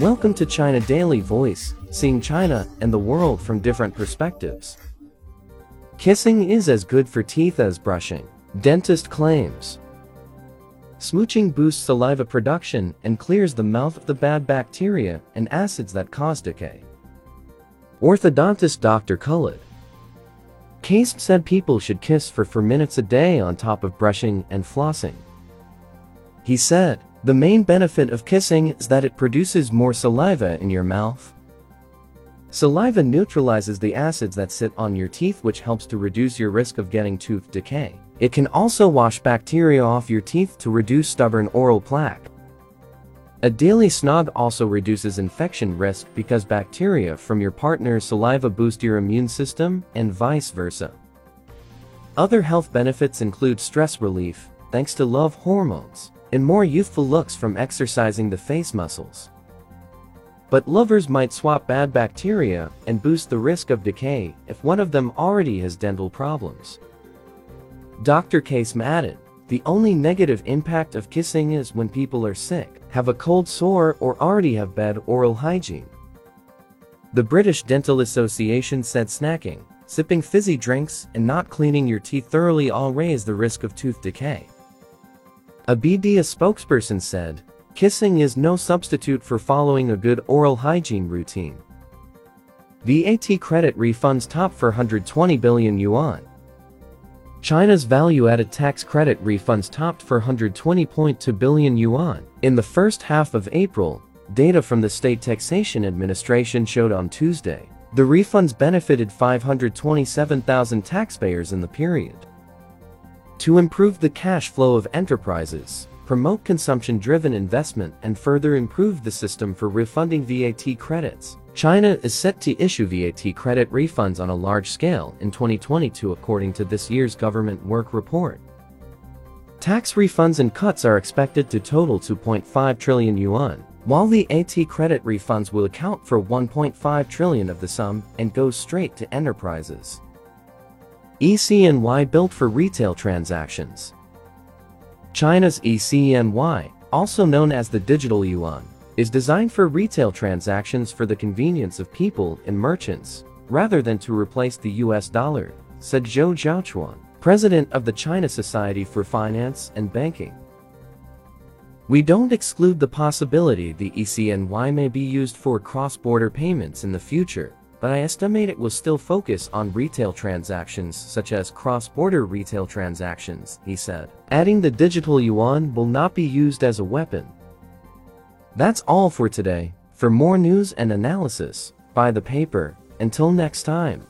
Welcome to China Daily Voice, seeing China and the world from different perspectives. Kissing is as good for teeth as brushing, dentist claims. Smooching boosts saliva production and clears the mouth of the bad bacteria and acids that cause decay. Orthodontist Dr. Khaled. Kasem said people should kiss for 4 minutes a day on top of brushing and flossing. He said, the main benefit of kissing is that it produces more saliva in your mouth. Saliva neutralizes the acids that sit on your teeth which helps to reduce your risk of getting tooth decay. It can also wash bacteria off your teeth to reduce stubborn oral plaque. A daily snog also reduces infection risk because bacteria from your partner's saliva boost your immune system and vice versa. Other health benefits include stress relief, thanks to love hormones, and more youthful looks from exercising the face muscles. But lovers might swap bad bacteria and boost the risk of decay if one of them already has dental problems. Dr. Kasem added, the only negative impact of kissing is when people are sick, have a cold sore or already have bad oral hygiene. The British Dental Association said snacking, sipping fizzy drinks, and not cleaning your teeth thoroughly all raise the risk of tooth decay. A BDA spokesperson said, Kissing is no substitute for following a good oral hygiene routine. VAT credit refunds top for 120 billion yuan. China's value-added tax credit refunds topped for 120.2 billion yuan. In the first half of April, data from the State Taxation Administration showed on Tuesday, the refunds benefited 527,000 taxpayers in the period. To improve the cash flow of enterprises, promote consumption-driven investment and further improve the system for refunding VAT credits. China is set to issue VAT credit refunds on a large scale in 2022 according to this year's government work report. Tax refunds and cuts are expected to total 2.5 trillion yuan, while the VAT credit refunds will account for 1.5 trillion of the sum and go straight to enterprises. ECNY built for retail transactions. China's ECNY, also known as the digital yuan, is designed for retail transactions for the convenience of people and merchants, rather than to replace the US dollar, said Zhou Xiaochuan, president of the China Society for Finance and Banking. We don't exclude the possibility the ECNY may be used for cross-border payments in the future, but I estimate it will still focus on retail transactions such as cross-border retail transactions, he said. Adding the digital yuan will not be used as a weapon. That's all for today. For more news and analysis, buy the paper. Until next time.